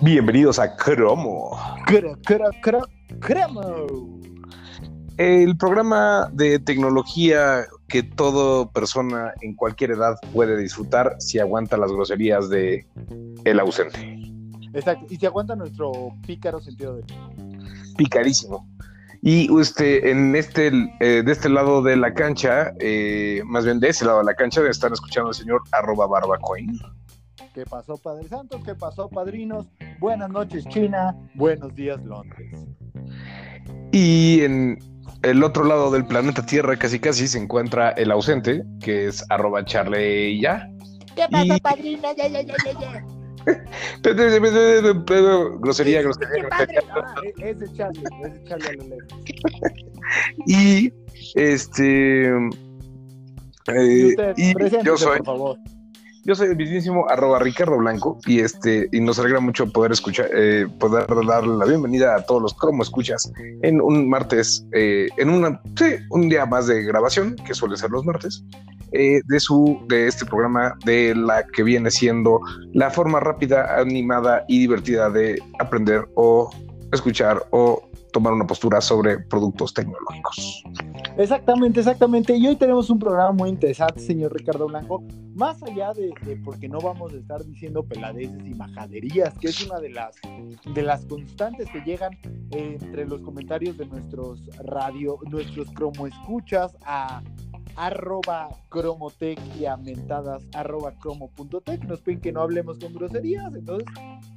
Bienvenidos a Cromo. Cromo. El programa de tecnología que toda persona en cualquier edad puede disfrutar si aguanta las groserías de el ausente. Exacto, y si aguanta nuestro pícaro sentido de Picarísimo. Y usted, en este, eh, de este lado de la cancha, eh, más bien de ese lado de la cancha, están escuchando al señor arroba barbacoin. ¿Qué pasó, Padre Santos? ¿Qué pasó, padrinos? Buenas noches, China. Buenos días, Londres. Y en el otro lado del planeta Tierra, casi casi, se encuentra el ausente, que es arroba charle ya. ¿Qué pasa, Y- padrino? Ya, ya, ya, ya, ya. Grosería, grosería, Qué padre, grosería. ¿no? Ah, e- ese Charlie, ese Charlie a lo lejos. Y este. Y eh, usted, y preséntese, yo soy, por favor. Yo soy el mismísimo arroba Ricardo Blanco y este y nos alegra mucho poder escuchar, eh, poder darle la bienvenida a todos los como escuchas en un martes, eh, en una, un día más de grabación que suele ser los martes eh, de su de este programa de la que viene siendo la forma rápida, animada y divertida de aprender o escuchar o tomar una postura sobre productos tecnológicos. Exactamente, exactamente. Y hoy tenemos un programa muy interesante, señor Ricardo Blanco. Más allá de, porque no vamos a estar diciendo peladeces y majaderías, que es una de las, de las constantes que llegan eh, entre los comentarios de nuestros radio, nuestros cromo escuchas a arroba cromotec y a mentadas arroba cromo.tech. Nos piden que no hablemos con groserías, entonces,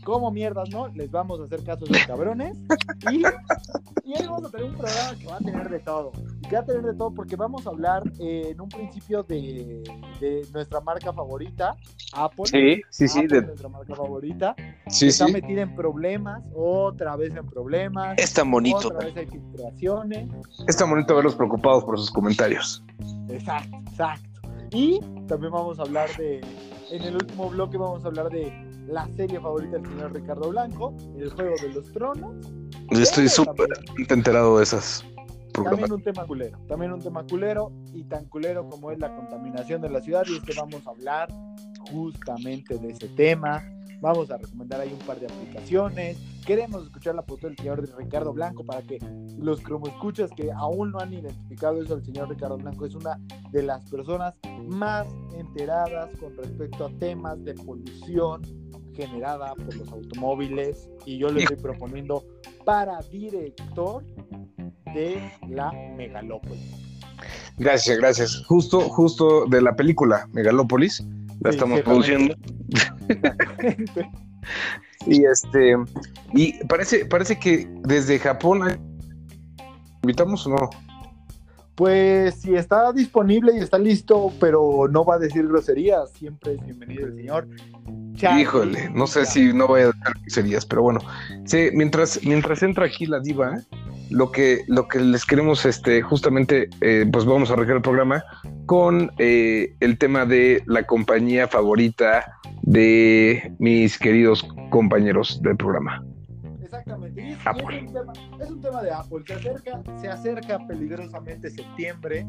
como mierdas, ¿no? Les vamos a hacer caso los cabrones. Y, y hoy vamos a tener un programa que va a tener de todo. Y que va a tener de todo porque vamos a hablar eh, en un principio de, de nuestra marca favorita, Apple. Sí, sí, sí, Apple, de- nuestra marca favorita. Sí, está sí. metida en problemas, otra vez en problemas. Es tan bonito. Otra vez hay filtraciones. Es tan bonito verlos preocupados por sus comentarios. Exacto, exacto. Y también vamos a hablar de, en el último bloque vamos a hablar de la serie favorita del señor Ricardo Blanco, El Juego de los Tronos. Estoy súper enterado de esas. También un tema culero, también un tema culero y tan culero como es la contaminación de la ciudad y es que vamos a hablar justamente de ese tema. Vamos a recomendar ahí un par de aplicaciones. Queremos escuchar la postura del señor Ricardo Blanco para que los escuchas que aún no han identificado eso, el señor Ricardo Blanco es una de las personas más enteradas con respecto a temas de polución generada por los automóviles y yo le estoy proponiendo para director de la megalópolis. Gracias, gracias. Justo, justo de la película Megalópolis. La Sí, estamos sí, Y este, y parece, parece que desde Japón invitamos o no. Pues si está disponible y está listo, pero no va a decir groserías, siempre es bienvenido el señor. Híjole, no sé si no voy a dejar serías, pero bueno. Sí, mientras, mientras entra aquí la diva, lo que, lo que les queremos, este, justamente, eh, pues vamos a arreglar el programa con eh, el tema de la compañía favorita de mis queridos compañeros del programa. Exactamente. Y es, y es Apple. un tema, es un tema de Apple. Se acerca, se acerca peligrosamente septiembre.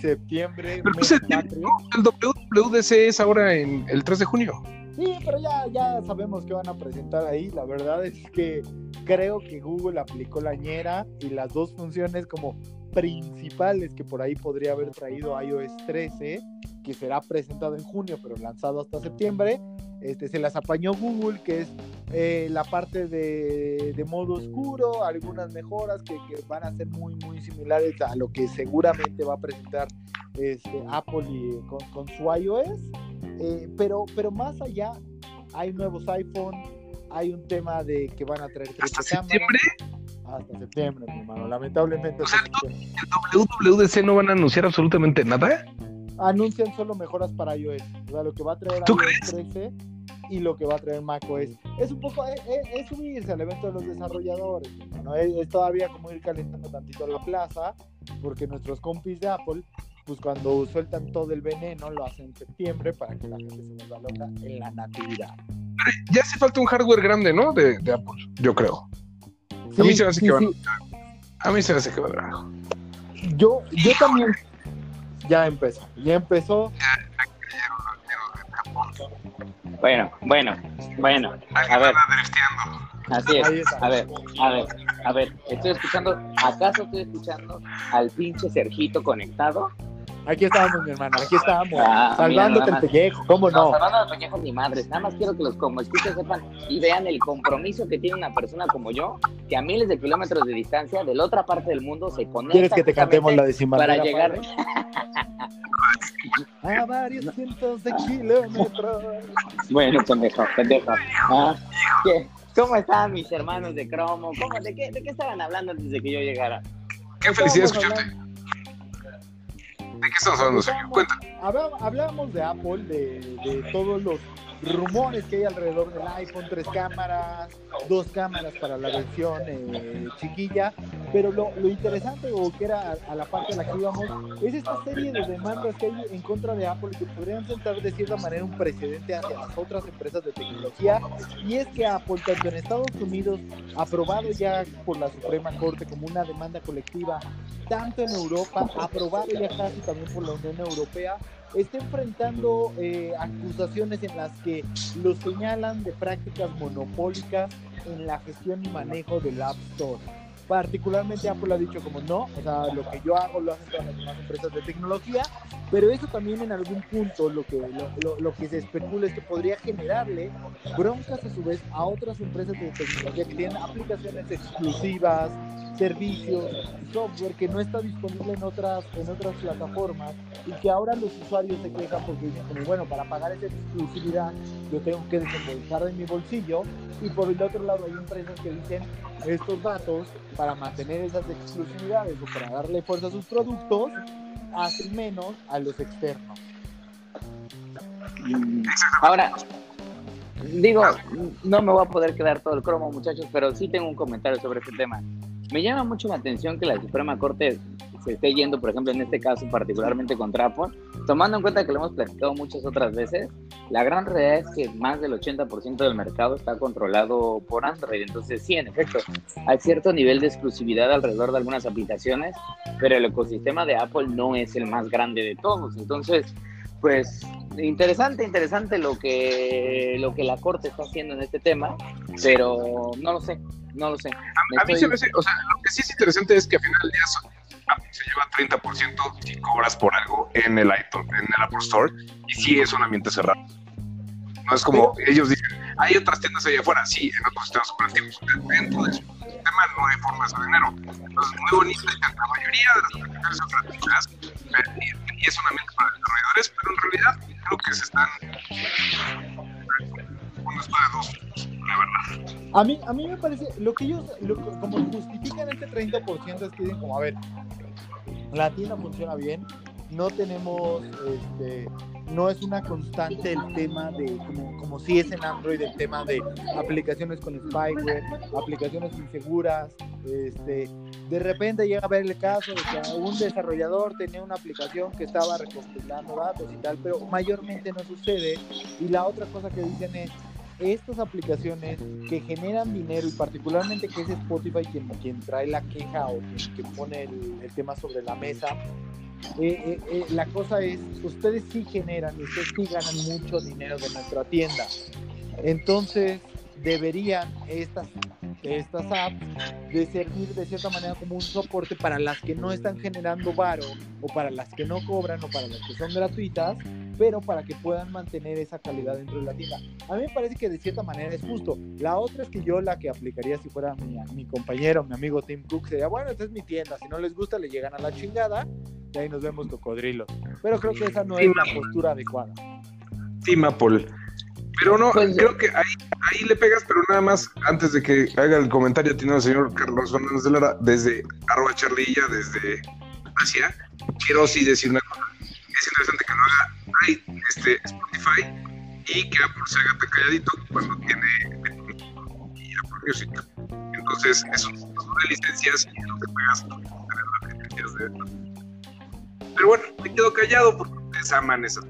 Septiembre, Pero mes. El WWDC es ahora en el 3 de junio. Sí, pero ya, ya sabemos que van a presentar ahí. La verdad es que creo que Google aplicó la ñera y las dos funciones como principales que por ahí podría haber traído iOS 13, que será presentado en junio, pero lanzado hasta septiembre. Este, se las apañó Google, que es eh, la parte de, de modo oscuro, algunas mejoras que, que van a ser muy, muy similares a lo que seguramente va a presentar este, Apple y, con, con su iOS. Eh, pero, pero más allá, hay nuevos iPhone, hay un tema de que van a traer ¿Hasta septiembre? Hasta septiembre, mi hermano. Lamentablemente. O sea. ¿El WWDC no van a anunciar absolutamente nada? Anuncian solo mejoras para iOS. O sea, lo que va a traer ¿Tú iOS 13 y lo que va a traer macOS. Es un poco, es, es- es subirse al evento de los desarrolladores. hermano. Es, es todavía como ir calentando tantito la plaza, porque nuestros compis de Apple, pues cuando sueltan todo el veneno, lo hacen en septiembre para que la gente se vuelva loca en la natividad. Ya hace falta un hardware grande, ¿no? De, de Apple, yo creo. A mí se me hace que van- A mí se me hace que va a. Yo, yo también. Ya empezó, ya empezó. Bueno, bueno, bueno. A ver. Así es. A ver, a ver, a ver. Estoy escuchando. ¿Acaso estoy escuchando al pinche Sergito conectado? Aquí estábamos, mi hermano, aquí estábamos. Ah, salvándote el pellejo, ¿cómo No, no? salvando las peñejas ni madres. Nada más quiero que los como escuchas sepan y vean el compromiso que tiene una persona como yo, que a miles de kilómetros de distancia, de la otra parte del mundo, se conecta. ¿Quieres que te cantemos la de para llegar. A varios cientos de kilómetros. Bueno, pendejo, pendejo. Ah, ¿qué? ¿Cómo están mis hermanos de cromo? ¿Cómo, de, qué, ¿De qué estaban hablando antes de que yo llegara? Qué felicidad escucharte. ¿De qué estamos hablando, Sergio? Cuenta. Habla- Hablábamos de Apple, de, de todos los rumores que hay alrededor del iPhone, tres cámaras, dos cámaras para la versión eh, chiquilla, pero lo, lo interesante o que era a, a la parte a la que íbamos es esta serie de demandas que hay en contra de Apple que podrían sentar de cierta manera un precedente hacia las otras empresas de tecnología. Y es que Apple tanto en Estados Unidos aprobado ya por la Suprema Corte como una demanda colectiva tanto en Europa, aprobado ya casi también por la Unión Europea, está enfrentando eh, acusaciones en las que lo señalan de prácticas monopólicas en la gestión y manejo del App Store. Particularmente Apple ha dicho como no, o sea, lo que yo hago lo hacen todas las demás empresas de tecnología, pero eso también en algún punto lo que, lo, lo- lo que se especula es que podría generarle broncas a su vez a otras empresas de tecnología que tienen aplicaciones exclusivas, servicios, software que no está disponible en otras, en otras plataformas y que ahora los usuarios se quejan porque dicen como, bueno, para pagar esa exclusividad yo tengo que desembolsar de mi bolsillo y por el otro lado hay empresas que dicen estos datos para mantener esas exclusividades o para darle fuerza a sus productos hacen menos a los externos. Ahora, digo, no me voy a poder quedar todo el cromo, muchachos, pero sí tengo un comentario sobre este tema. Me llama mucho la atención que la Suprema Corte se esté yendo, por ejemplo, en este caso particularmente contra Apple, tomando en cuenta que lo hemos platicado muchas otras veces, la gran realidad es que más del 80% del mercado está controlado por Android, entonces sí, en efecto, hay cierto nivel de exclusividad alrededor de algunas aplicaciones, pero el ecosistema de Apple no es el más grande de todos, entonces, pues interesante, interesante lo que lo que la corte está haciendo en este tema, pero no lo sé, no lo sé. A mí se me hace, o sea, lo que sí es interesante es que al final del día so- Apple se lleva 30% si cobras por algo en el iTunes, en el Apple Store, y sí es un ambiente cerrado. No es como ellos dicen, hay otras tiendas allá afuera, sí, en otros sistemas operativos. Dentro de su sistema no hay forma de dinero. Entonces, muy bonito, y la mayoría de las aplicaciones son pero- y, y es un ambiente para desarrolladores, pero en realidad creo que se están una espada de dos, A mí, a mí me parece, lo que ellos, como justifican este 30% es que dicen como, a ver, la tienda funciona bien, no tenemos, este, no es una constante el tema de, como, como si es en Android, el tema de aplicaciones con spyware, aplicaciones inseguras, este, de repente llega a ver el caso de que un desarrollador tenía una aplicación que estaba recopilando datos y tal, pero mayormente no sucede. Y la otra cosa que dicen es, estas aplicaciones que generan dinero y particularmente que es Spotify quien, quien trae la queja o quien, pone el, el tema sobre la mesa, eh, eh, eh, la cosa es, ustedes sí generan y ustedes sí ganan mucho dinero de nuestra tienda. Entonces, deberían estas, estas apps de servir de cierta manera como un soporte para las que no están generando varo o para las que no cobran o para las que son gratuitas, pero para que puedan mantener esa calidad dentro de la tienda. A mí me parece que de cierta manera es justo. La otra es que yo la que aplicaría si fuera mi, mi compañero, mi amigo Tim Cook, sería, bueno, esta es mi tienda, si no les gusta le llegan a la chingada y ahí nos vemos cocodrilos. Pero creo que esa no es la postura adecuada. Team Apple. Pero no, Pues, creo que ahí, ahí le pegas, pero nada más, antes de que haga el comentario, tiene el señor Carlos Fernández de Lara, desde arroba charlilla, desde Asia, quiero sí decir una cosa. Es interesante que lo haga ahí, este, Spotify y que Apple se haga tan calladito cuando tiene y Apple Music. Entonces, es un de licencias y no te pegas tener las licencias de... Pero bueno, me quedo callado porque ustedes aman esas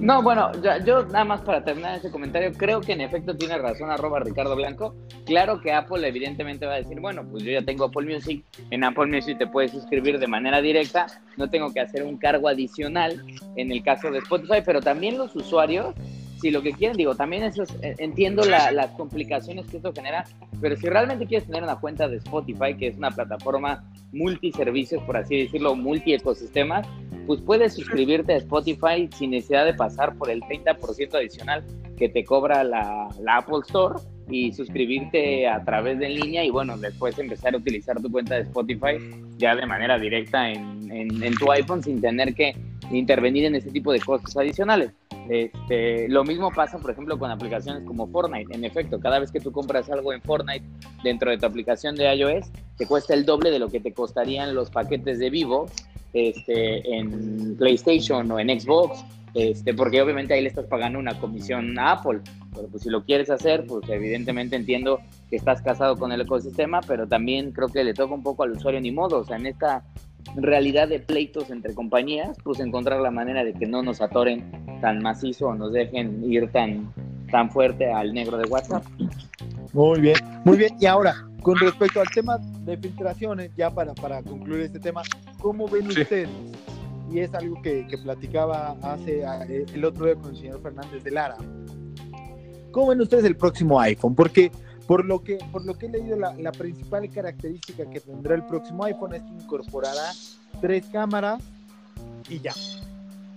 No, bueno, ya- yo nada más para terminar ese comentario, creo que en efecto tiene razón arroba Ricardo Blanco. Claro que Apple evidentemente va a decir, bueno, pues yo ya tengo Apple Music, en Apple Music te puedes suscribir de manera directa, no tengo que hacer un cargo adicional en el caso de Spotify, pero también los usuarios si lo que quieren, digo, también eso es- eh, entiendo la- las complicaciones que esto genera, pero si realmente quieres tener una cuenta de Spotify, que es una plataforma multiservicios, por así decirlo, multi-ecosistemas, pues puedes suscribirte a Spotify sin necesidad de pasar por el 30% adicional que te cobra la, Apple Store y suscribirte a través de línea y bueno, después empezar a utilizar tu cuenta de Spotify ya de manera directa en, tu iPhone sin tener que intervenir en ese tipo de cosas adicionales. Este, lo mismo pasa, por ejemplo, con aplicaciones como Fortnite. En efecto, cada vez que tú compras algo en Fortnite dentro de tu aplicación de iOS, te cuesta el doble de lo que te costarían los paquetes de Vivo este, en PlayStation o en Xbox, este, porque obviamente ahí le estás pagando una comisión a Apple. Pero pues si lo quieres hacer, pues evidentemente entiendo que estás casado con el ecosistema, pero también creo que le toca un poco al usuario ni modo. O sea, en esta realidad de pleitos entre compañías, pues encontrar la manera de que no nos atoren tan macizo o nos dejen ir tan, tan fuerte al negro de WhatsApp. Muy bien, muy bien. Y ahora, con respecto al tema de filtraciones, ya para, para concluir este tema, ¿cómo ven Sí. ustedes? Y es algo que, que platicaba hace eh, el otro día con el señor Fernández de Lara. ¿Cómo ven ustedes el próximo iPhone? Porque por lo que, por lo que he leído, la, la principal característica que tendrá el próximo iPhone es que incorporará tres cámaras y ya.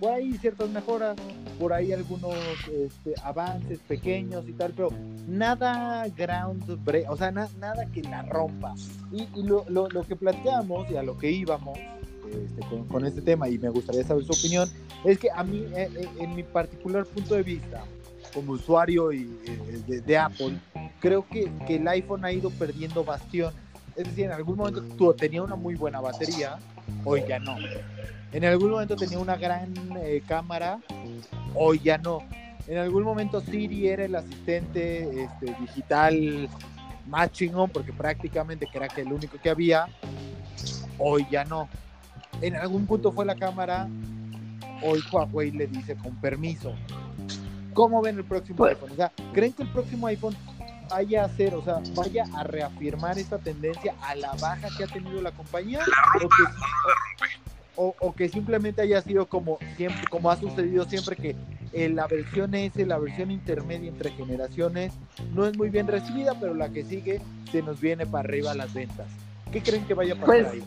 Por ahí ciertas mejoras, por ahí algunos este, avances pequeños y tal, pero nada ground break, o sea, na- nada que la rompa. Y, y lo, lo, lo que planteamos y a lo que íbamos este, con, con este tema, y me gustaría saber su opinión, es que a mí, eh, eh, en mi particular punto de vista, como usuario y, eh, de, de Apple, creo que, que el iPhone ha ido perdiendo bastiones. Es decir, en algún momento tenía una muy buena batería, hoy ya no. En algún momento tenía una gran eh, cámara, hoy ya no. En algún momento Siri era el asistente este, digital más chingón porque prácticamente que era que el único que había, hoy ya no. En algún punto fue la cámara, hoy Huawei le dice con permiso. ¿Cómo ven el próximo Pues- iPhone? O sea, ¿creen que el próximo iPhone vaya a hacer, o sea, vaya a reafirmar esta tendencia a la baja que ha tenido la compañía? ¿O que, o- o que simplemente haya sido como siempre, como ha sucedido siempre que eh, la versión S, la versión intermedia entre generaciones, no es muy bien recibida, pero la que sigue se nos viene para arriba las ventas. ¿Qué creen que vaya a pasar Pues, ahí?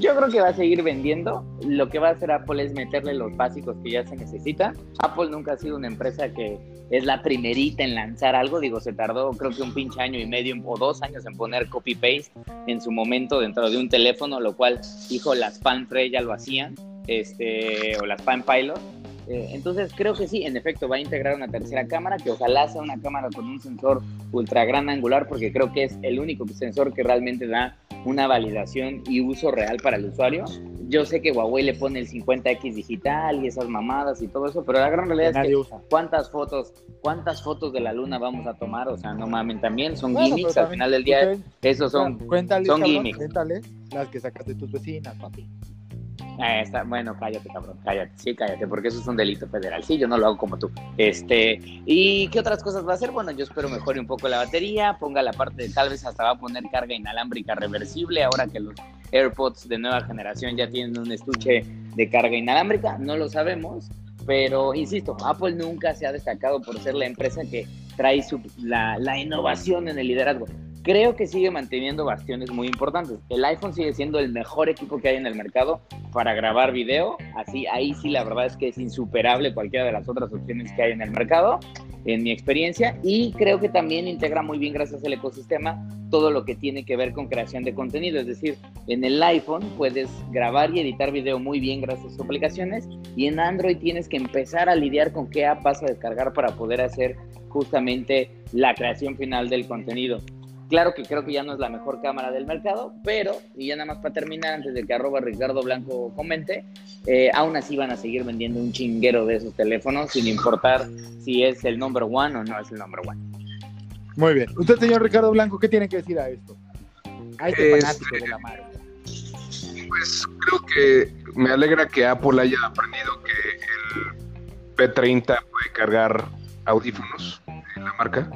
Yo creo que va a seguir vendiendo. Lo que va a hacer Apple es meterle los básicos que ya se necesitan. Apple nunca ha sido una empresa que es la primerita en lanzar algo. Digo, se tardó creo que un pinche año y medio o dos años en poner copy-paste en su momento dentro de un teléfono, lo cual, hijo, las Palm ya lo hacían, este, o las Palm Pilot. Eh, entonces creo que sí, en efecto va a integrar una tercera cámara que ojalá sea una cámara con un sensor ultra gran angular porque creo que es el único sensor que realmente da una validación y uso real para el usuario. Yo sé que Huawei le pone el 50X digital y esas mamadas y todo eso, pero la gran realidad Que es que usa. cuántas fotos, cuántas fotos de la luna vamos a tomar, o sea, no mamen también, son Bueno, gimmicks, al final del día esos son cuéntales, son cabrón, gimmicks. cuéntales las que sacas de tus vecinas, papi. Ah, está- bueno, cállate, cabrón, cállate, sí, cállate, porque eso es un delito federal. Sí, yo no lo hago como tú. Este, ¿y qué otras cosas va a hacer? Bueno, yo espero mejore un poco la batería, ponga la parte de tal vez hasta va a poner carga inalámbrica reversible, ahora que los AirPods de nueva generación ya tienen un estuche de carga inalámbrica, no lo sabemos, pero insisto, Apple nunca se ha destacado por ser la empresa que trae su- la innovación en el liderazgo. Creo que sigue manteniendo bastiones muy importantes. El iPhone sigue siendo el mejor equipo que hay en el mercado para grabar video. Así, ahí sí la verdad es que es insuperable cualquiera de las otras opciones que hay en el mercado, en mi experiencia. Y creo que también integra muy bien, gracias al ecosistema, todo lo que tiene que ver con creación de contenido. Es decir, en el iPhone puedes grabar y editar video muy bien gracias a sus aplicaciones. Y en Android tienes que empezar a lidiar con qué app vas a descargar para poder hacer justamente la creación final del contenido. Claro que creo que ya no es la mejor cámara del mercado, pero, y ya nada más para terminar, antes de que arroba Ricardo Blanco comente, eh, aún así van a seguir vendiendo un chinguero de esos teléfonos, sin importar si es el number one o no es el number one. Muy bien. Usted, señor Ricardo Blanco, ¿qué tiene que decir a esto? A este Este- fanático de la marca. Pues creo que me alegra que Apple haya aprendido que el P30 puede cargar audífonos en la marca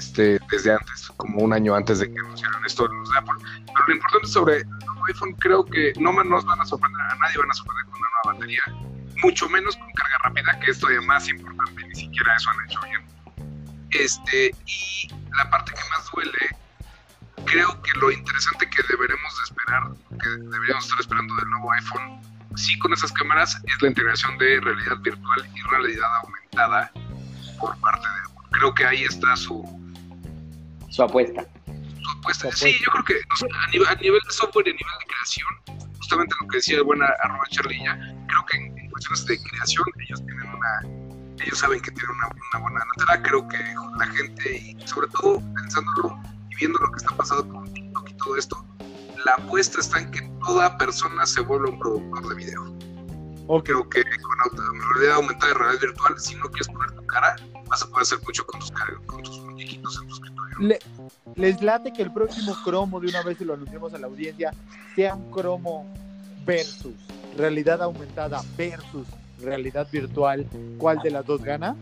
este, desde antes, como un año antes de que anunciaran esto los de Apple. Pero lo importante sobre el nuevo iPhone, creo que no nos van a sorprender a nadie, van a sorprender con una nueva batería mucho menos con carga rápida, que es todavía más importante, ni siquiera eso han hecho bien. Este, y la parte que más duele, creo que lo interesante que deberemos de esperar, que deberíamos estar esperando del nuevo iPhone, sí con esas cámaras, es la integración de realidad virtual y realidad aumentada por parte de Apple. Creo que ahí está su, Su apuesta. su apuesta. Sí, yo creo que o sea, a, nivel, a nivel de software y a nivel de creación, justamente lo que decía el buen arroba Charlilla, creo que en, en cuestiones de creación ellos tienen una, ellos saben que tienen una, una buena notera, creo que la gente, y sobre todo pensándolo y viendo lo que está pasando con TikTok y todo esto, la apuesta está en que toda persona se vuelva un productor de video. Ok. Creo que con auto- realidad aumentada y realidad virtual, si no quieres poner cara, vas a poder hacer mucho con tus, car- con tus muñequitos en tu escritorio. Le- les late que el próximo cromo, de una vez y lo anunciamos a la audiencia, sea un cromo versus realidad aumentada versus realidad virtual. ¿Cuál de las dos gana?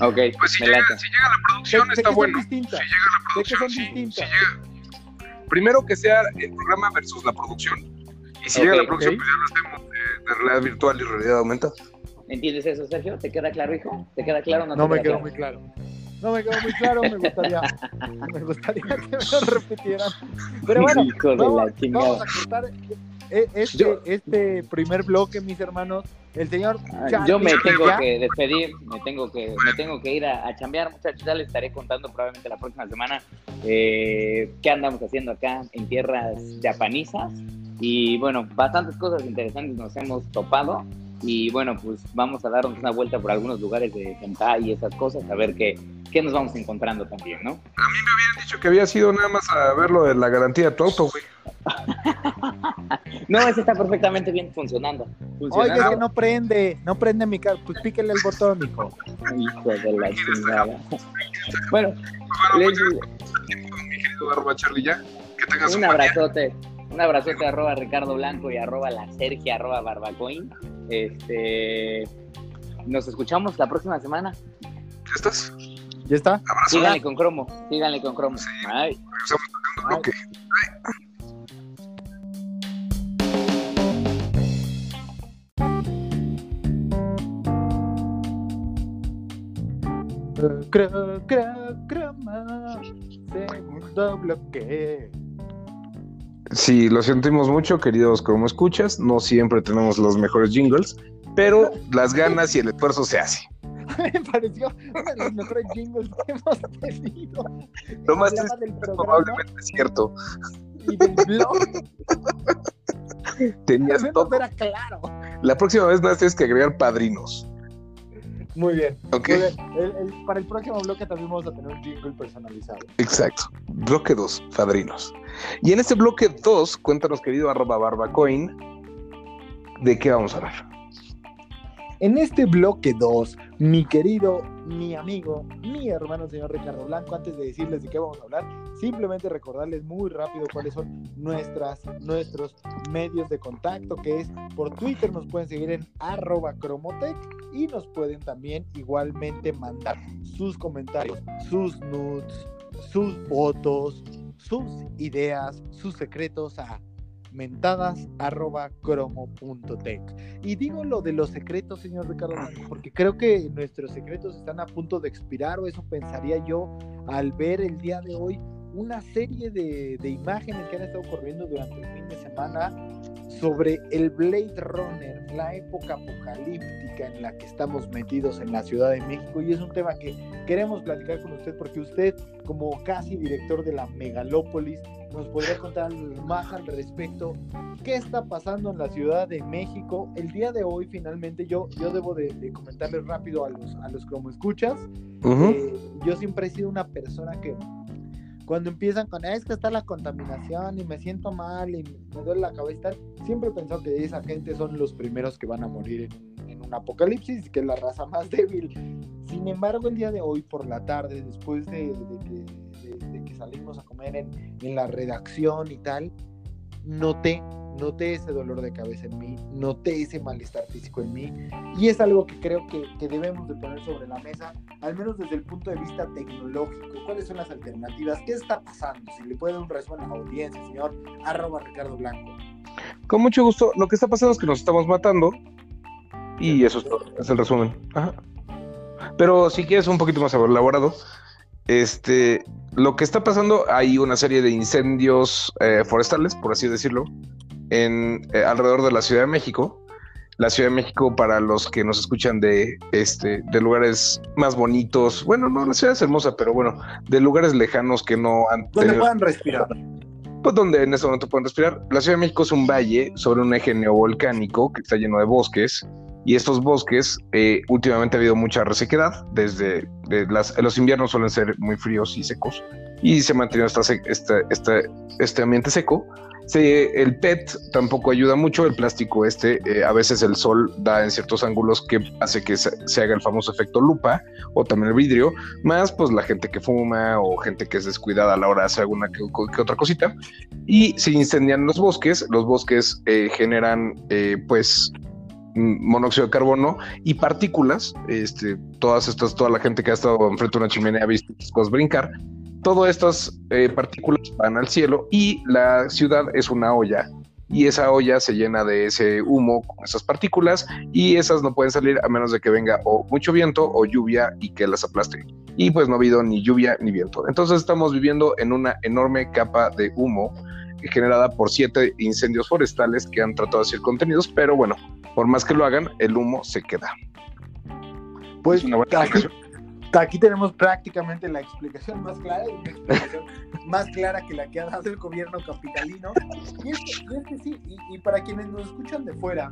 Ok, Pues si me llega, late. si llega la producción, está bueno. Si llega la Sé que son producción, sí, distintas. si llega- Primero que sea el programa versus la producción. Y si Ok, llega la producción, ok. pues ya lo hacemos de, de realidad virtual y realidad aumentada. ¿Entiendes eso, Sergio? ¿Te queda claro, hijo? ¿te queda claro o no, No te me queda quedó claro? muy claro. No me quedó muy claro, me gustaría, me gustaría que me lo repitieran. Pero bueno, Hijo de vamos, la chingada. vamos a cortar eh, este, Yo- este primer bloque, mis hermanos. El señor Charlie Yo me tengo ya- que despedir, me tengo que, me tengo que ir a, a chambear, muchachos. Ya les estaré contando probablemente la próxima semana eh, qué andamos haciendo acá en tierras japanisas. Y bueno, bastantes cosas interesantes nos hemos topado. Y bueno, pues vamos a darnos una vuelta por algunos lugares de hentai y esas cosas, a ver qué, qué nos vamos encontrando también, ¿no? Han dicho que había sido nada más a ver lo de la garantía de tu auto, güey. No, ese está perfectamente bien funcionando. Oye, funcionando. que no prende, no prende mi carro. Pues píquele el botón, hijo. Hijo de la chingada. Bueno, Bueno, les- muchas gracias, mi querido arroba Charlie ya. Que tengas un, abrazote. Un abrazote arroba Ricardo Blanco y arroba la Sergia arroba Barbacoin. Este, nos escuchamos la próxima semana. ¿Ya estás? ¿Ya está? Abrazo. Síganle con cromo. Síganle con cromo. Ay. Regresamos tocando bloque. Cra, cra, crama, segundo bloque. Sí, lo sentimos mucho, queridos como escuchas. No siempre tenemos los mejores jingles, pero las ganas y el esfuerzo se hace. Me pareció uno de los mejores jingles que hemos tenido. Lo más triste del es programa probablemente cierto. y del blog. Tenías todo. era claro. La próxima vez nada tienes que agregar padrinos. Muy bien. ¿Ok? Muy bien. El- el- para el próximo bloque también vamos a tener un jingle personalizado. Exacto. Bloque 2, padrinos. Y en este bloque 2, cuéntanos, querido arroba barbacoin, ¿de qué vamos a hablar? En este bloque 2, mi querido, mi amigo, mi hermano, señor Ricardo Blanco, antes de decirles de qué vamos a hablar, simplemente recordarles muy rápido cuáles son nuestras, nuestros medios de contacto, que es por Twitter nos pueden seguir en arroba cromotech y nos pueden también igualmente mandar sus comentarios, sus nudes, sus fotos, sus ideas, sus secretos a mentadas arroba cromo.tech. Y digo lo de los secretos, señor Ricardo porque creo que nuestros secretos están a punto de expirar, o eso pensaría yo al ver el día de hoy una serie de, de imágenes que han estado corriendo durante el fin de semana sobre el Blade Runner, la época apocalíptica en la que estamos metidos en la Ciudad de México. Y es un tema que queremos platicar con usted porque usted, como casi director de la megalópolis, nos podría contar más al respecto. ¿Qué está pasando en la Ciudad de México? El día de hoy, finalmente, yo, yo debo de, de comentarles rápido a los, a los como escuchas. Eh, yo siempre he sido una persona que cuando empiezan con, "Ah, es que está la contaminación y me siento mal y me duele la cabeza, y tal", siempre he pensado que esa gente son los primeros que van a morir en, en un apocalipsis que es la raza más débil. Sin embargo, el día de hoy por la tarde, después de, de que, de- de que salimos a comer en, en la redacción y tal, noté, noté ese dolor de cabeza en mí, noté ese malestar físico en mí y es algo que creo que, que debemos de poner sobre la mesa, al menos desde el punto de vista tecnológico. ¿Cuáles son las alternativas? ¿Qué está pasando? Si le puede dar un resumen a la audiencia, señor, arroba Ricardo Blanco. Con mucho gusto. Lo que está pasando es que nos estamos matando Y eso es todo, es el resumen. Ajá. Pero si quieres un poquito más elaborado, este, lo que está pasando, hay una serie de incendios eh, forestales, por así decirlo, en eh, alrededor de la Ciudad de México. La Ciudad de México, para los que nos escuchan de este, de lugares más bonitos, bueno, no, la ciudad es hermosa, pero bueno, de lugares lejanos que no han Donde puedan respirar. pues donde en este momento pueden respirar. La Ciudad de México es un valle sobre un eje neovolcánico que está lleno de bosques y estos bosques eh, últimamente ha habido mucha resequedad desde de las, los inviernos suelen ser muy fríos y secos y se ha mantenido este ambiente seco. Se- el PET tampoco ayuda mucho, el plástico este, eh, a veces el sol da en ciertos ángulos que hace que se, haga el famoso efecto lupa o también el vidrio, más pues la gente que fuma o gente que es descuidada a la hora de hacer alguna que- que otra cosita y se incendian los bosques. Los bosques eh, generan, eh, pues, monóxido de carbono y partículas. Este, todas estas, toda la gente que ha estado enfrente de una chimenea ha visto estas brincar. Todas estas eh, partículas van al cielo y la ciudad es una olla. Y esa olla se llena de ese humo con esas partículas y esas no pueden salir a menos de que venga o mucho viento o lluvia y que las aplaste. Y pues no ha habido ni lluvia ni viento. Entonces estamos viviendo en una enorme capa de humo generada por siete incendios forestales que han tratado de ser contenidos, pero bueno, por más que lo hagan, el humo se queda. Pues aquí, tenemos prácticamente la explicación más clara, una explicación más clara que la que ha dado el gobierno capitalino. Y es que, y es que sí, y, y para quienes nos escuchan de fuera,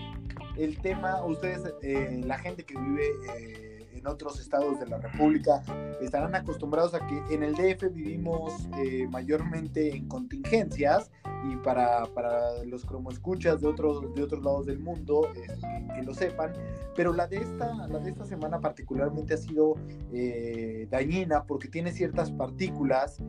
el tema, ustedes, eh, la gente que vive eh, en otros estados de la República, estarán acostumbrados a que en el DF vivimos eh, mayormente en contingencias y para, para los cromoescuchas de otros, de otros lados del mundo, este, que, que lo sepan, pero la de esta, la de esta semana particularmente ha sido eh, dañina porque tiene ciertas partículas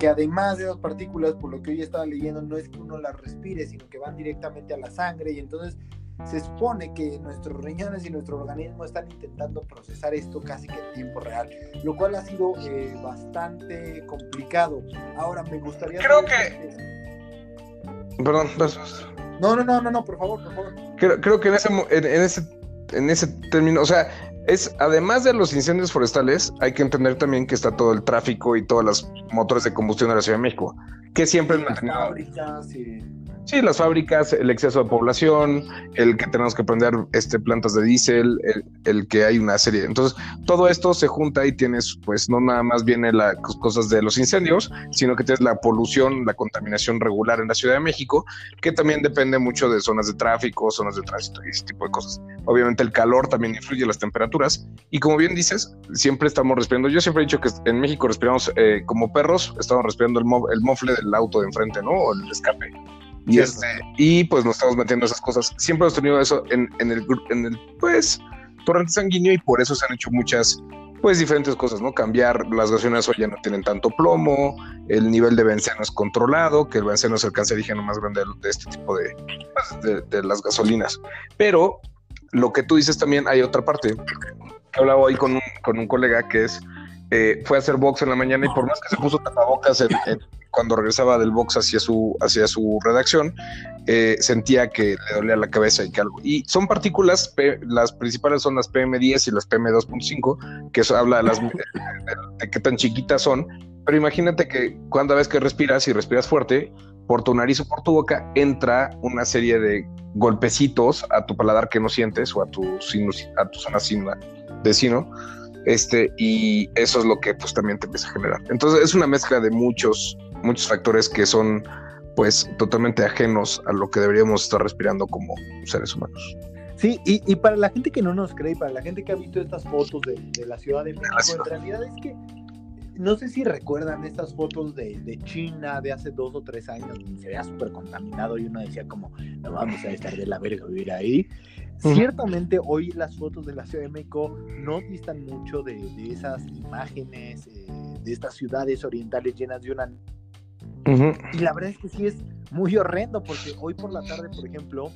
que además de esas partículas, por lo que hoy estaba leyendo, no es que uno las respire, sino que van directamente a la sangre y entonces se supone que nuestros riñones y nuestro organismo están intentando procesar esto casi que en tiempo real, lo cual ha sido eh, bastante complicado. Ahora me gustaría... Creo saber- Perdón. No, no, no, no, no, por favor, por favor. creo, creo que en ese, mo- en, en ese, en ese término, o sea, es además de los incendios forestales, hay que entender también que está todo el tráfico y todas las motores de combustión de la Ciudad de México, que siempre han mantenido. Sí, las fábricas, el exceso de población, el que tenemos que prender este, plantas de diésel, el, que hay una serie. Entonces, todo esto se junta y tienes, pues, no nada más viene las cosas de los incendios, sino que tienes la polución, la contaminación regular en la Ciudad de México, que también depende mucho de zonas de tráfico, zonas de tránsito y ese tipo de cosas. Obviamente el calor también influye las temperaturas y como bien dices, siempre estamos respirando. Yo siempre he dicho que en México respiramos eh, como perros, estamos respirando el, mo- el mofle del auto de enfrente, ¿no? O el escape. Y, este, y pues nos estamos metiendo esas cosas. Siempre hemos tenido eso en, en el, en el, pues, torrente sanguíneo y por eso se han hecho muchas, pues, diferentes cosas, ¿no? Cambiar, las gasolinas hoy ya no tienen tanto plomo, el nivel de benceno es controlado, que el benceno es el cancerígeno más grande de, de este tipo de, pues, de, de las gasolinas. Pero lo que tú dices también, hay otra parte. He hablado hoy con un, con un colega que es, eh, fue a hacer box en la mañana y por más que se puso tapabocas en- en- cuando regresaba del box hacia su, hacia su redacción, eh, sentía que le dolía la cabeza y que algo. Y son partículas, P- las principales son las PM10 y las PM2.5, que eso habla de, las, de, de qué tan chiquitas son. Pero imagínate que cuando ves que respiras y respiras fuerte, por tu nariz o por tu boca entra una serie de golpecitos a tu paladar que no sientes o a tu, sinus, a tu zona de sino. Este, y eso es lo que pues también te empieza a generar. Entonces es una mezcla de muchos, muchos factores que son pues totalmente ajenos a lo que deberíamos estar respirando como seres humanos. Sí, y, y para la gente que no nos cree, y para la gente que ha visto estas fotos de, de la Ciudad de México, en realidad es que no sé si recuerdan estas fotos de, de China de hace dos o tres años, donde se veía súper contaminado y uno decía como, no vamos a estar de la verga vivir ahí. Ciertamente hoy las fotos de la Ciudad de México no distan mucho de, de esas imágenes, eh, de estas ciudades orientales llenas de una y la verdad es que sí es muy horrendo, porque hoy por la tarde, por ejemplo,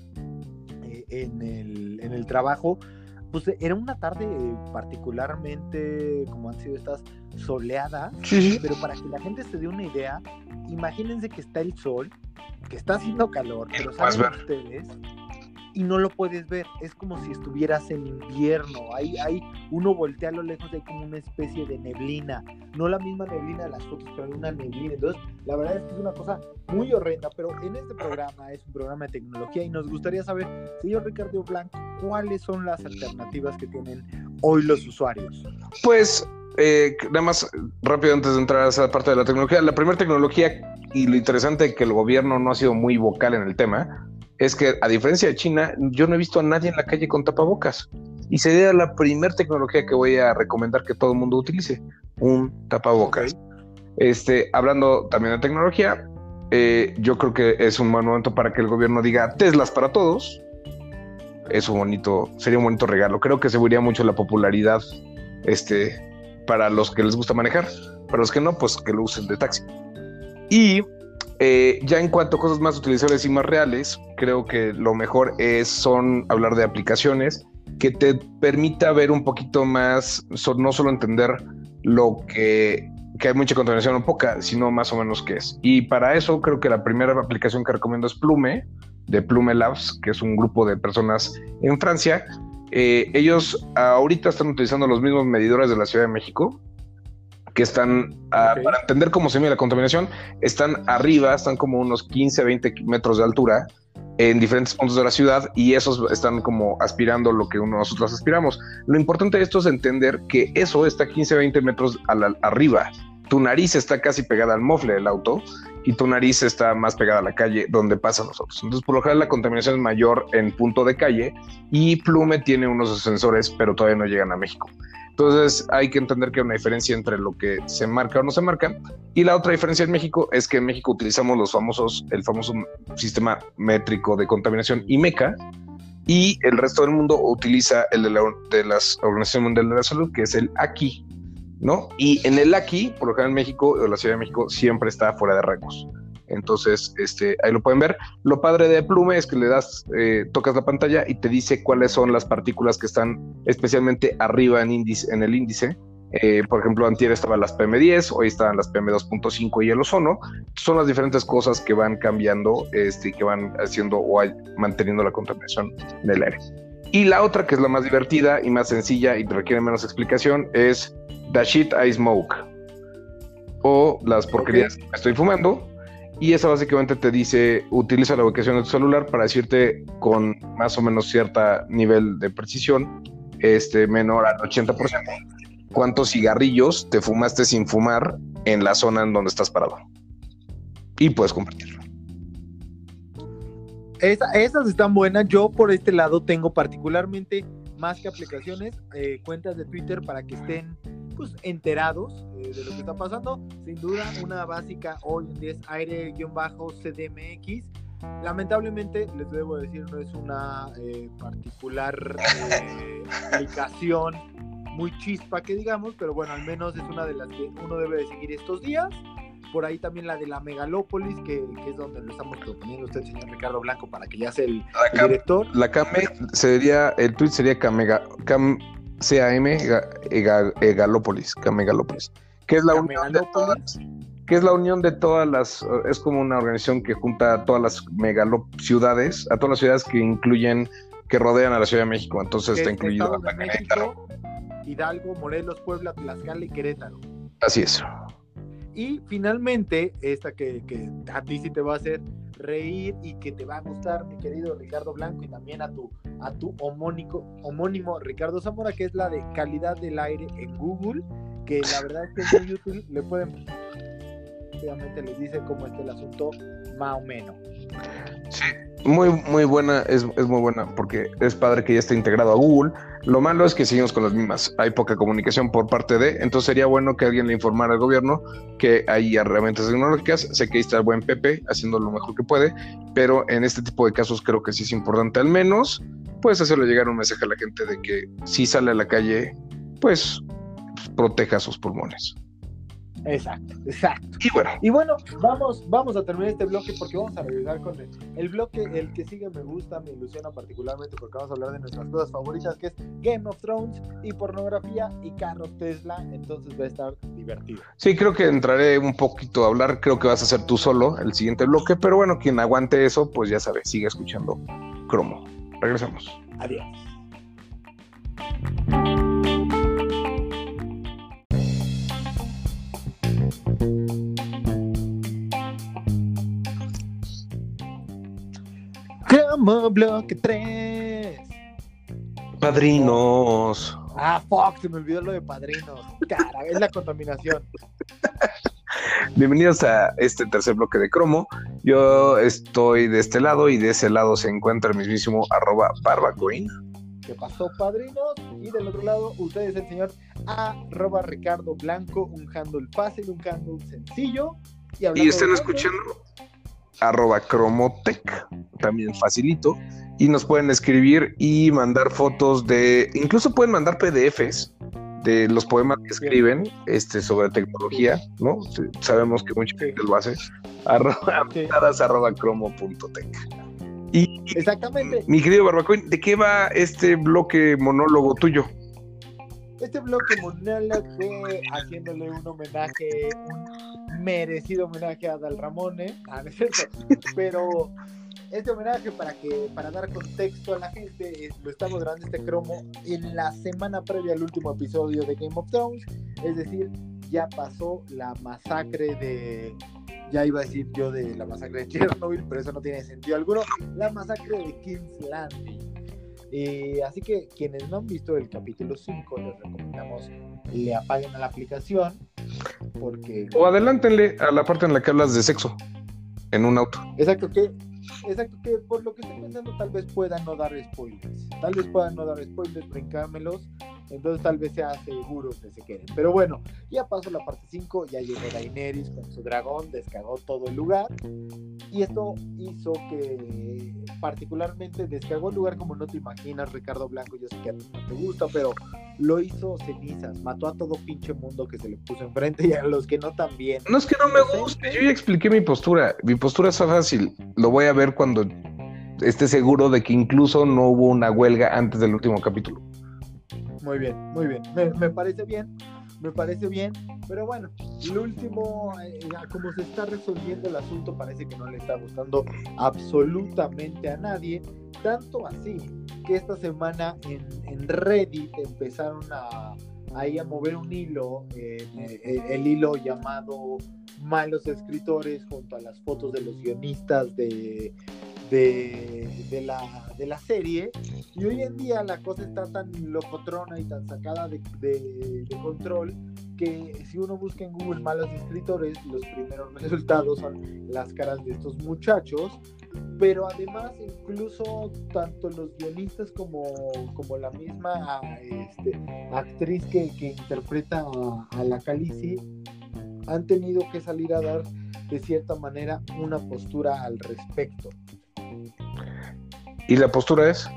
eh, en, el, en el trabajo, pues era una tarde particularmente, como han sido estas, soleadas, Sí, pero para que la gente se dé una idea, imagínense que está el sol, que está haciendo calor, pero saben ver. ustedes y no lo puedes ver. Es como si estuvieras en invierno. Ahí, ahí uno voltea a lo lejos y hay como una especie de neblina. No la misma neblina de las fotos, pero hay una neblina. Entonces, la verdad es que es una cosa muy horrenda. Pero en este programa es un programa de tecnología y nos gustaría saber, señor Ricardo Blanco, cuáles son las alternativas que tienen hoy los usuarios. Pues eh, nada más rápido antes de entrar a esa parte de la tecnología, la primera tecnología y lo interesante de que el gobierno no ha sido muy vocal en el tema es que a diferencia de China, yo no he visto a nadie en la calle con tapabocas. Y sería la primera tecnología que voy a recomendar que todo el mundo utilice, un tapabocas. Este, hablando también de tecnología, eh, yo creo que es un buen momento para que el gobierno diga Teslas para todos. Es un bonito, sería un bonito regalo. Creo que subiría mucho la popularidad este, para los que les gusta manejar. Para los que no, pues que lo usen de taxi. Y eh, ya en cuanto a cosas más utilizables y más reales, creo que lo mejor es son hablar de aplicaciones que te permita ver un poquito más, no solo entender lo que, que hay mucha contaminación o poca, sino más o menos qué es. Y para eso creo que la primera aplicación que recomiendo es Plume, de Plume Labs, que es un grupo de personas en Francia. Eh, ellos ahorita están utilizando los mismos medidores de la Ciudad de México, que están, para entender cómo se mide la contaminación, están arriba, están como unos 15, 20 metros de altura en diferentes puntos de la ciudad y esos están como aspirando lo que uno, nosotros aspiramos. Lo importante de esto es entender que eso está 15, 20 metros arriba. Tu nariz está casi pegada al mofle del auto y tu nariz está más pegada a la calle donde pasan los autos. Entonces, por lo general, la contaminación es mayor en punto de calle y Plume tiene unos sensores, pero todavía no llegan a México. Entonces hay que entender que hay una diferencia entre lo que se marca o no se marca. Y la otra diferencia en México es que en México utilizamos los famosos, el famoso sistema métrico de contaminación IMECA, y el resto del mundo utiliza el de la de las Organización Mundial de la Salud, que es el AQI, ¿no? Y en el AQI, por lo general en México o la Ciudad de México, siempre está fuera de rangos. Entonces, este, ahí lo pueden ver. Lo padre de Plume es que le das, eh, tocas la pantalla y te dice cuáles son las partículas que están especialmente arriba en, índice, en el índice. Eh, por ejemplo, antier estaban las PM10, hoy están las PM2.5 y el ozono. Son las diferentes cosas que van cambiando, este, que van haciendo o manteniendo la contaminación en el aire. Y la otra, que es la más divertida y más sencilla y requiere menos explicación, es The Shit I Smoke. O las porquerías que estoy fumando y esa básicamente te dice, utiliza la ubicación de tu celular para decirte con más o menos cierta nivel de precisión, este menor al 80%, cuántos cigarrillos te fumaste sin fumar en la zona en donde estás parado. Y puedes compartirlo. esas están buenas. Yo por este lado tengo particularmente más que aplicaciones, eh, cuentas de Twitter para que estén pues, enterados eh, de lo que está pasando. Sin duda, una básica hoy en día es aire-cdmx. Lamentablemente, les debo decir, no es una eh, particular eh, aplicación muy chispa que digamos, pero bueno, al menos es una de las que uno debe de seguir estos días. Por ahí también la de la megalópolis, que, es donde lo estamos proponiendo usted, señor Ricardo Blanco, para que ya sea el, director. La CAME sería, el tweet sería Camega, Cam, CAM Egalópolis, Camegalópolis, que es la unión de todas, que es la unión de todas las, es como una organización que junta a todas las megalop ciudades, a todas las ciudades que incluyen, que rodean a la Ciudad de México, entonces está incluido México, Hidalgo, Morelos, Puebla, Tlaxcala y Querétaro. Así es. Y finalmente, esta que, que a ti sí te va a hacer reír y que te va a gustar, mi querido Ricardo Blanco, y también a tu, a tu homónico, homónimo Ricardo Zamora, que es la de calidad del aire en Google, que la verdad es que en YouTube le pueden, obviamente les dice cómo está el asunto, más o menos. Sí, muy, muy buena, es, es, muy buena porque es padre que ya esté integrado a Google. Lo malo es que seguimos con las mismas. Hay poca comunicación por parte de, entonces sería bueno que alguien le informara al gobierno que hay herramientas tecnológicas. Sé que ahí está el buen Pepe haciendo lo mejor que puede, pero en este tipo de casos creo que sí es importante al menos, puedes hacerle llegar un mensaje a la gente de que si sale a la calle, pues proteja sus pulmones. Exacto, exacto. Y bueno. Y bueno, vamos, vamos a terminar este bloque porque vamos a regresar con el, el, bloque, el que sigue me gusta, me ilusiona particularmente porque vamos a hablar de nuestras cosas favoritas, que es Game of Thrones y pornografía y carros Tesla, entonces va a estar divertido. Sí, creo que entraré un poquito a hablar, creo que vas a ser tú solo el siguiente bloque, pero bueno, quien aguante eso, pues ya sabe, sigue escuchando Cromo. Regresamos. Adiós. Como bloque 3. Padrinos. Ah, fuck, se me olvidó lo de padrinos. Cara, es la contaminación. Bienvenidos a este tercer bloque de cromo. Yo estoy de este lado y de ese lado se encuentra el mismísimo arroba barbacoin. ¿Qué pasó, padrinos? Y del otro lado, ustedes el señor arroba Ricardo Blanco, un handle fácil, un handle sencillo. Y, Y están escuchando arroba cromotech, también facilito. Y nos pueden escribir y mandar fotos de, incluso pueden mandar PDFs de los poemas que escriben este, sobre tecnología, ¿no? Sabemos que mucha gente lo hace. Arroba, Sí. arroba cromo.tech. Y Exactamente. mi querido Barbacoin, ¿de qué va este bloque monólogo tuyo? Este bloque monólogo haciéndole un homenaje, un merecido homenaje a Dal Ramone, ah, no es pero este homenaje para que para dar contexto a la gente lo estamos grabando este cromo en la semana previa al último episodio de Game of Thrones, es decir, ya pasó la masacre de ya iba a decir yo de la masacre de Chernobyl, pero eso no tiene sentido alguno, la masacre de King's Landing. Eh, así que quienes no han visto el capítulo 5, les recomendamos le apaguen a la aplicación porque O adelántenle a la parte en la que hablas de sexo en un auto. exacto que exacto que por lo que estoy pensando tal vez puedan no dar spoilers. Tal vez puedan no dar spoilers, brincármelos. Entonces tal vez sea seguro que se queden. Pero bueno, ya pasó la parte 5, ya llegó Daenerys con su dragón, descagó todo el lugar. Y esto hizo que particularmente descagó el lugar como no te imaginas, Ricardo Blanco. Yo sé que a ti no te gusta, pero lo hizo cenizas. Mató a todo pinche mundo que se le puso enfrente y a los que no también. No es que no me guste, yo ya expliqué mi postura. Mi postura es fácil. Lo voy a ver cuando esté seguro de que incluso no hubo una huelga antes del último capítulo. Muy bien, muy bien. Me, parece bien, me parece bien. Pero bueno, lo último, eh, como se está resolviendo el asunto, parece que no le está gustando absolutamente a nadie. Tanto así que esta semana en, en Reddit empezaron a a mover un hilo, eh, eh, el hilo llamado Malos Escritores, junto a las fotos de los guionistas de, de, de la, de la serie. Y hoy en día la cosa está tan locotrona y tan sacada de, de- control que si uno busca en Google malos escritores, los primeros resultados son las caras de estos muchachos. Pero además, incluso tanto los guionistas como, como la misma este, actriz que, que interpreta a, a la Calici han tenido que salir a dar de cierta manera una postura al respecto. Y la postura es,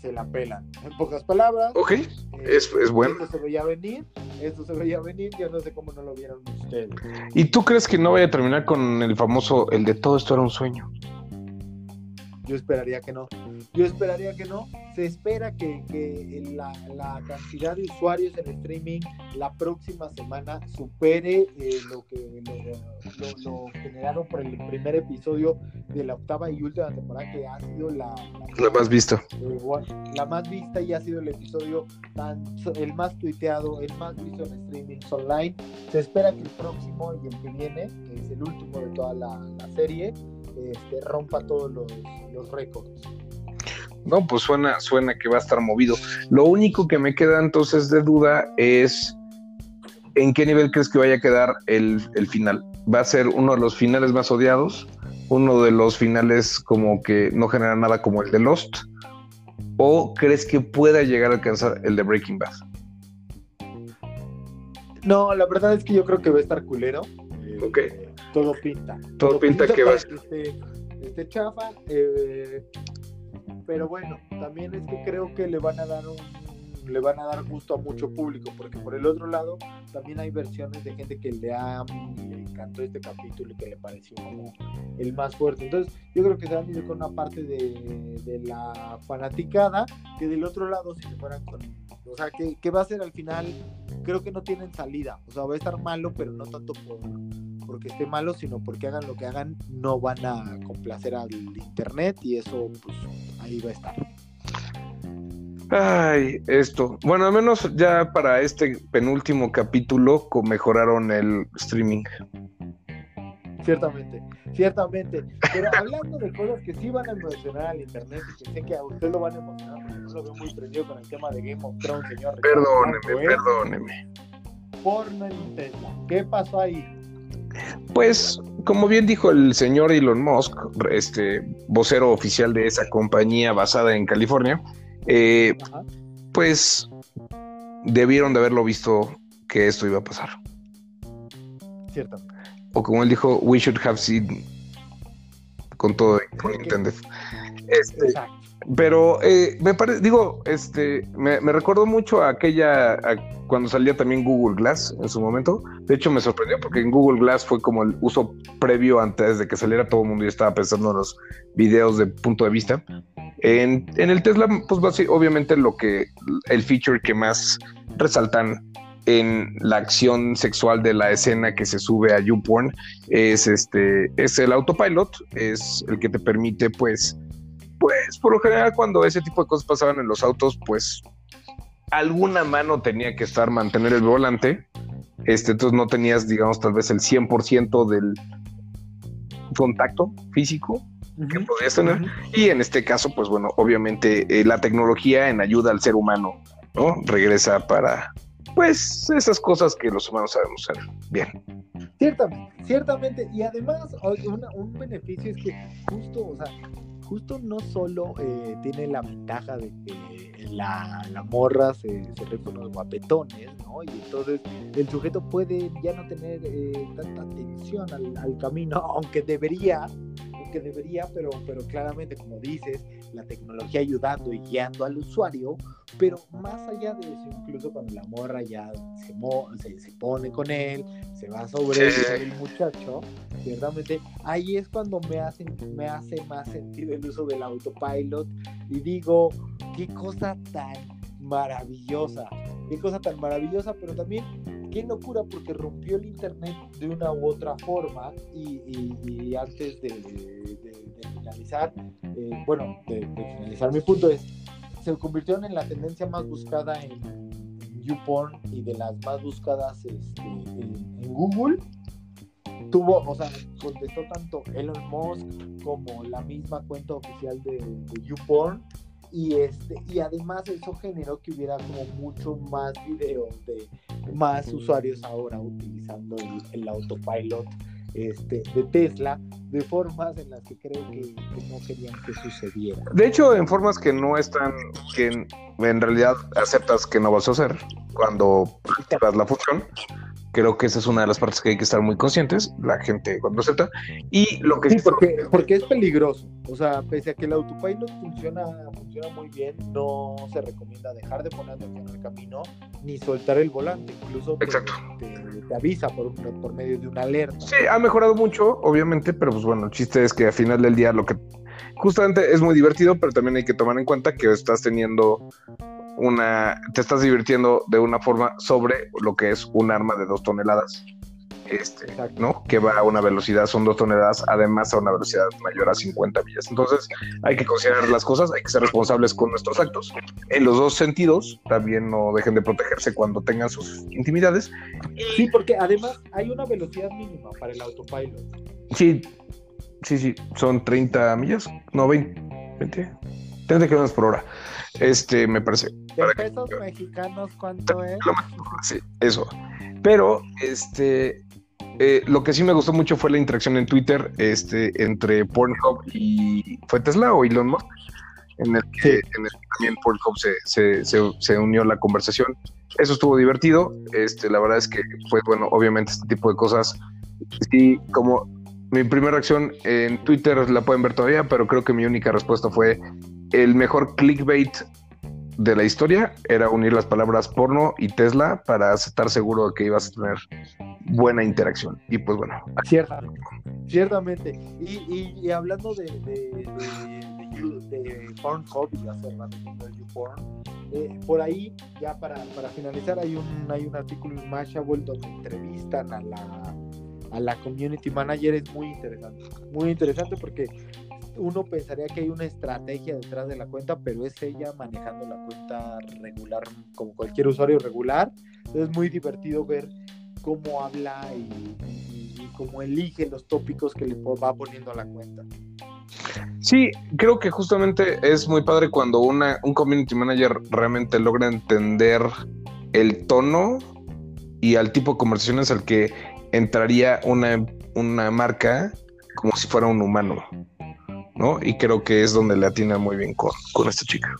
Se la pelan. En pocas palabras, ok, eh, es, es bueno. Esto se veía venir, esto se veía venir, yo no sé cómo no lo vieron ustedes. ¿Y tú crees que no vaya a terminar con el famoso, el de todo esto era un sueño? Yo esperaría que no. Yo esperaría que no. Se espera que, que la, la cantidad de usuarios en streaming la próxima semana supere eh, lo que lo, lo- lo generado por el primer episodio de la octava y última temporada que ha sido la, La más vista. eh, la más vista y ha sido el episodio tan, el más tuiteado, el más visto en streamings online. Se espera que el próximo y el que viene, que es el último de toda la, la serie, este, rompa todos los, los récords. No, pues suena, suena que va a estar movido. Lo único que me queda entonces de duda es en qué nivel crees que vaya a quedar el, el final. ¿Va a ser uno de los finales más odiados? ¿Uno de los finales como que no genera nada como el de Lost? ¿O crees que pueda llegar a alcanzar el de Breaking Bad? No, la verdad es que yo creo que va a estar culero. Eh, Ok. Todo pinta. Todo pinta que va a esté, esté chafa. eh, pero bueno, también es que creo que le van a dar un le van a dar gusto a mucho público, porque por el otro lado también hay versiones de gente que le, ha, le encantó este capítulo y que le pareció como el más fuerte. Entonces yo creo que se van a ir con una parte de, de la fanaticada, que del otro lado si se fueran con... O sea, que, que va a ser al final, creo que no tienen salida. O sea, va a estar malo, pero no tanto por, porque esté malo, sino porque hagan lo que hagan, no van a complacer al internet y eso, pues ahí va a estar. Ay, esto. Bueno, al menos ya para este penúltimo capítulo mejoraron el streaming. Ciertamente, ciertamente. Pero hablando de cosas que sí van a emocionar al internet y que sé que a usted lo van a emocionar, porque no lo veo muy prendido con el tema de Game of Thrones, señor. Ricardo Perdóneme, Blanco, ¿eh? perdóneme. Porno en Tesla. ¿Qué pasó ahí? Pues, como bien dijo el señor Elon Musk, este vocero oficial de esa compañía basada en California, eh, pues debieron de haberlo visto que esto iba a pasar. Ciertamente. O como él dijo, we should have seen con todo con intended. Este, Exacto. Pero eh, me parece, digo, este, me, me recordó mucho a aquella, cuando salía también Google Glass en su momento. De hecho, me sorprendió porque en Google Glass fue como el uso previo antes de que saliera todo el mundo y estaba pensando en los videos de punto de vista. En, en el Tesla, pues basi- obviamente lo que, el feature que más resaltan en la acción sexual de la escena que se sube a YouPorn es este, es el autopilot, es el que te permite, pues, pues, por lo general, cuando ese tipo de cosas pasaban en los autos, pues, alguna mano tenía que estar mantener el volante. Este, entonces no tenías, digamos, tal vez el 100% del contacto físico que podías tener. Y en este caso, pues bueno, obviamente eh, la tecnología en ayuda al ser humano, ¿no? Regresa para, pues, esas cosas que los humanos sabemos hacer bien. Ciertamente, ciertamente. Y además, una- un beneficio es que justo, o sea, justo no solo eh, tiene la ventaja de que la, morra se, se ve con los guapetones, ¿no? Y entonces el sujeto puede ya no tener eh, tanta atención al, al camino, aunque debería, aunque debería, pero, pero claramente, como dices, la tecnología ayudando y guiando al usuario, pero más allá de eso, incluso cuando la morra ya se, mo- se, se pone con él, se va sobre Sí. el muchacho, ciertamente, ahí es cuando me, hacen, me hace más sentido el uso del autopilot y digo, qué cosa tan maravillosa, qué cosa tan maravillosa, pero también qué locura porque rompió el internet de una u otra forma y, y- y antes de, finalizar, eh, bueno, de, finalizar mi punto es, se convirtieron en la tendencia más buscada en, en YouPorn y de las más buscadas este, en, en Google. Tuvo, o sea, contestó tanto Elon Musk como la misma cuenta oficial de, de YouPorn. Y, este, y además eso generó que hubiera como mucho más videos de más usuarios ahora utilizando el, el autopilot este, de Tesla de formas en las que creo que, que no querían que sucediera. De hecho, en formas que no están, que en, en realidad aceptas que no vas a hacer cuando activas la función. Creo que esa es una de las partes que hay que estar muy conscientes, la gente cuando acepta. Y lo que Sí, porque, porque es peligroso. O sea, pese a que el autopilot funciona, funciona muy bien, no se recomienda dejar de poner atención al camino ni soltar el volante. Incluso te, Exacto. te- te avisa por, por medio de una alerta. Sí, ha mejorado mucho, obviamente, pero pues bueno, el chiste es que al final del día lo que justamente es muy divertido, pero también hay que tomar en cuenta que estás teniendo una, te estás divirtiendo de una forma sobre lo que es un arma de dos toneladas, este, Exacto. ¿no? Que va a una velocidad, son dos toneladas, además a una velocidad mayor a 50 millas. Entonces hay que considerar las cosas, hay que ser responsables con nuestros actos. En los dos sentidos, también no dejen de protegerse cuando tengan sus intimidades. Sí, porque además hay una velocidad mínima para el autopilot. Sí, sí, sí, son 30 millas, no 20, 20, 30 kilómetros por hora. Este, me parece. ¿De Para que- pesos mexicanos cuánto es? Sí, eso. Pero, este, eh, lo que sí me gustó mucho fue la interacción en Twitter, este, entre Pornhub y fue Tesla o Elon Musk, en el que, en el que también Pornhub se, se, se, se unió a la conversación. Eso estuvo divertido. Este, la verdad es que, pues bueno, obviamente este tipo de cosas, sí, como mi primera reacción en Twitter la pueden ver todavía, pero creo que mi única respuesta fue el mejor clickbait de la historia era unir las palabras porno y Tesla para estar seguro de que ibas a tener buena interacción. Y pues bueno, Ciertamente, ciertamente. Y, y, y hablando de, de, de, de, Pornhub y hace rato que de YouPorn, eh, por ahí, ya para, finalizar, hay un, hay un artículo en Mashable donde entrevistan a la community manager es muy interesante. Muy interesante porque uno pensaría que hay una estrategia detrás de la cuenta, pero es ella manejando la cuenta regular, como cualquier usuario regular. Es muy divertido ver cómo habla y, cómo elige los tópicos que le va poniendo a la cuenta. Sí, creo que justamente es muy padre cuando una, un community manager realmente logra entender el tono y al tipo de conversaciones al que entraría una, una marca como si fuera un humano, ¿no? Y creo que es donde le atina muy bien con, con esta chica.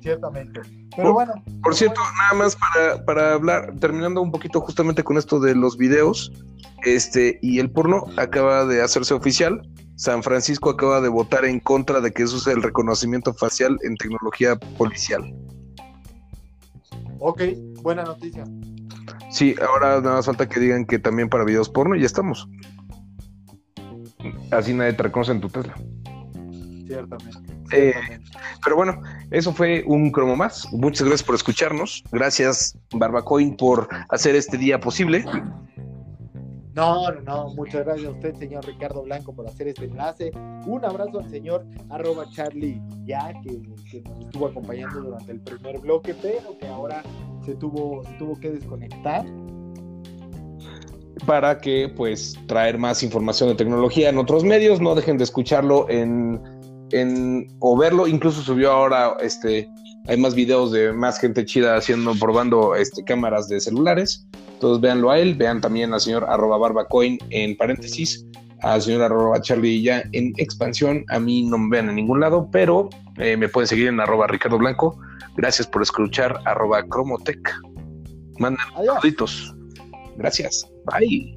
Ciertamente. Pero bueno, Por cierto, nada más para, para hablar, terminando un poquito justamente con esto de los videos, este, y el porno acaba de hacerse oficial. San Francisco acaba de votar en contra de que se use el reconocimiento facial en tecnología policial. ok, buena noticia. Sí, ahora nada más falta que digan que también para videos porno y ya estamos. Así nadie te reconoce en tu Tesla. Ciertamente. Eh, ciertamente. Pero bueno, eso fue un cromo más. Muchas gracias por escucharnos. Gracias, Barbacoin, por hacer este día posible. No, no, no. Muchas gracias a usted, señor Ricardo Blanco, por hacer este enlace. Un abrazo al señor arroba Charlie ya, que, que nos estuvo acompañando durante el primer bloque, pero que ahora se tuvo, se tuvo que desconectar. Para que pues traer más información de tecnología en otros medios. No dejen de escucharlo en, en o verlo. Incluso subió ahora este hay más videos de más gente chida haciendo, probando este, cámaras de celulares. Entonces véanlo a él, vean también al señor arroba barbacoin en paréntesis, al señor arroba charlie ya en expansión. A mí no me vean en ningún lado, pero eh, me pueden seguir en arroba Ricardo Blanco. Gracias por escuchar arroba Cromotech. Manden Adiós. saluditos. Gracias. Bye.